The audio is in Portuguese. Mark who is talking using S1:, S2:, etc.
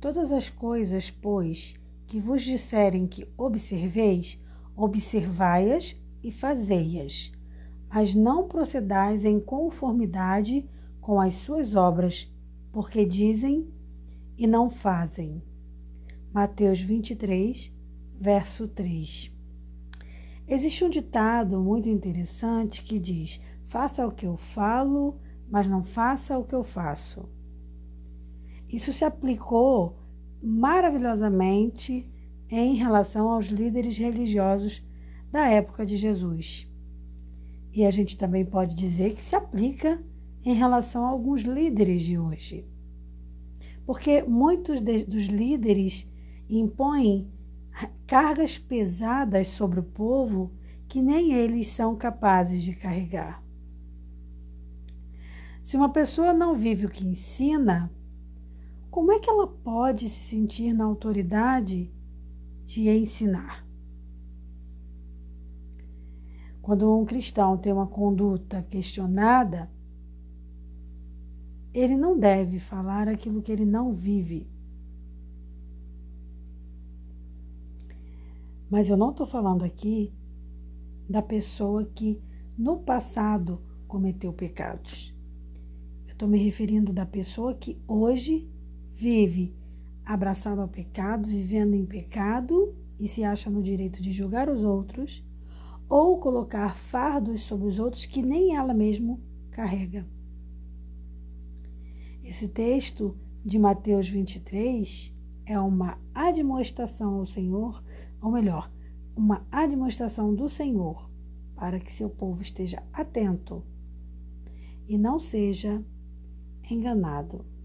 S1: Todas as coisas, pois, que vos disserem que observeis, observai-as e fazei-as, mas não procedais em conformidade com as suas obras, porque dizem e não fazem. Mateus 23, verso 3. Existe um ditado muito interessante que diz: Faça o que eu falo, mas não faça o que eu faço. Isso se aplicou maravilhosamente em relação aos líderes religiosos da época de Jesus. E a gente também pode dizer que se aplica em relação a alguns líderes de hoje. Porque muitos de, dos líderes impõem cargas pesadas sobre o povo que nem eles são capazes de carregar. Se uma pessoa não vive o que ensina, como é que ela pode se sentir na autoridade de ensinar? Quando um cristão tem uma conduta questionada, ele não deve falar aquilo que ele não vive. Mas eu não estou falando aqui da pessoa que no passado cometeu pecados. Eu estou me referindo da pessoa que hoje vive abraçado ao pecado, vivendo em pecado e se acha no direito de julgar os outros ou colocar fardos sobre os outros que nem ela mesma carrega. Esse texto de Mateus 23 é uma admoestação ao Senhor, ou melhor, uma admoestação do Senhor para que seu povo esteja atento e não seja enganado.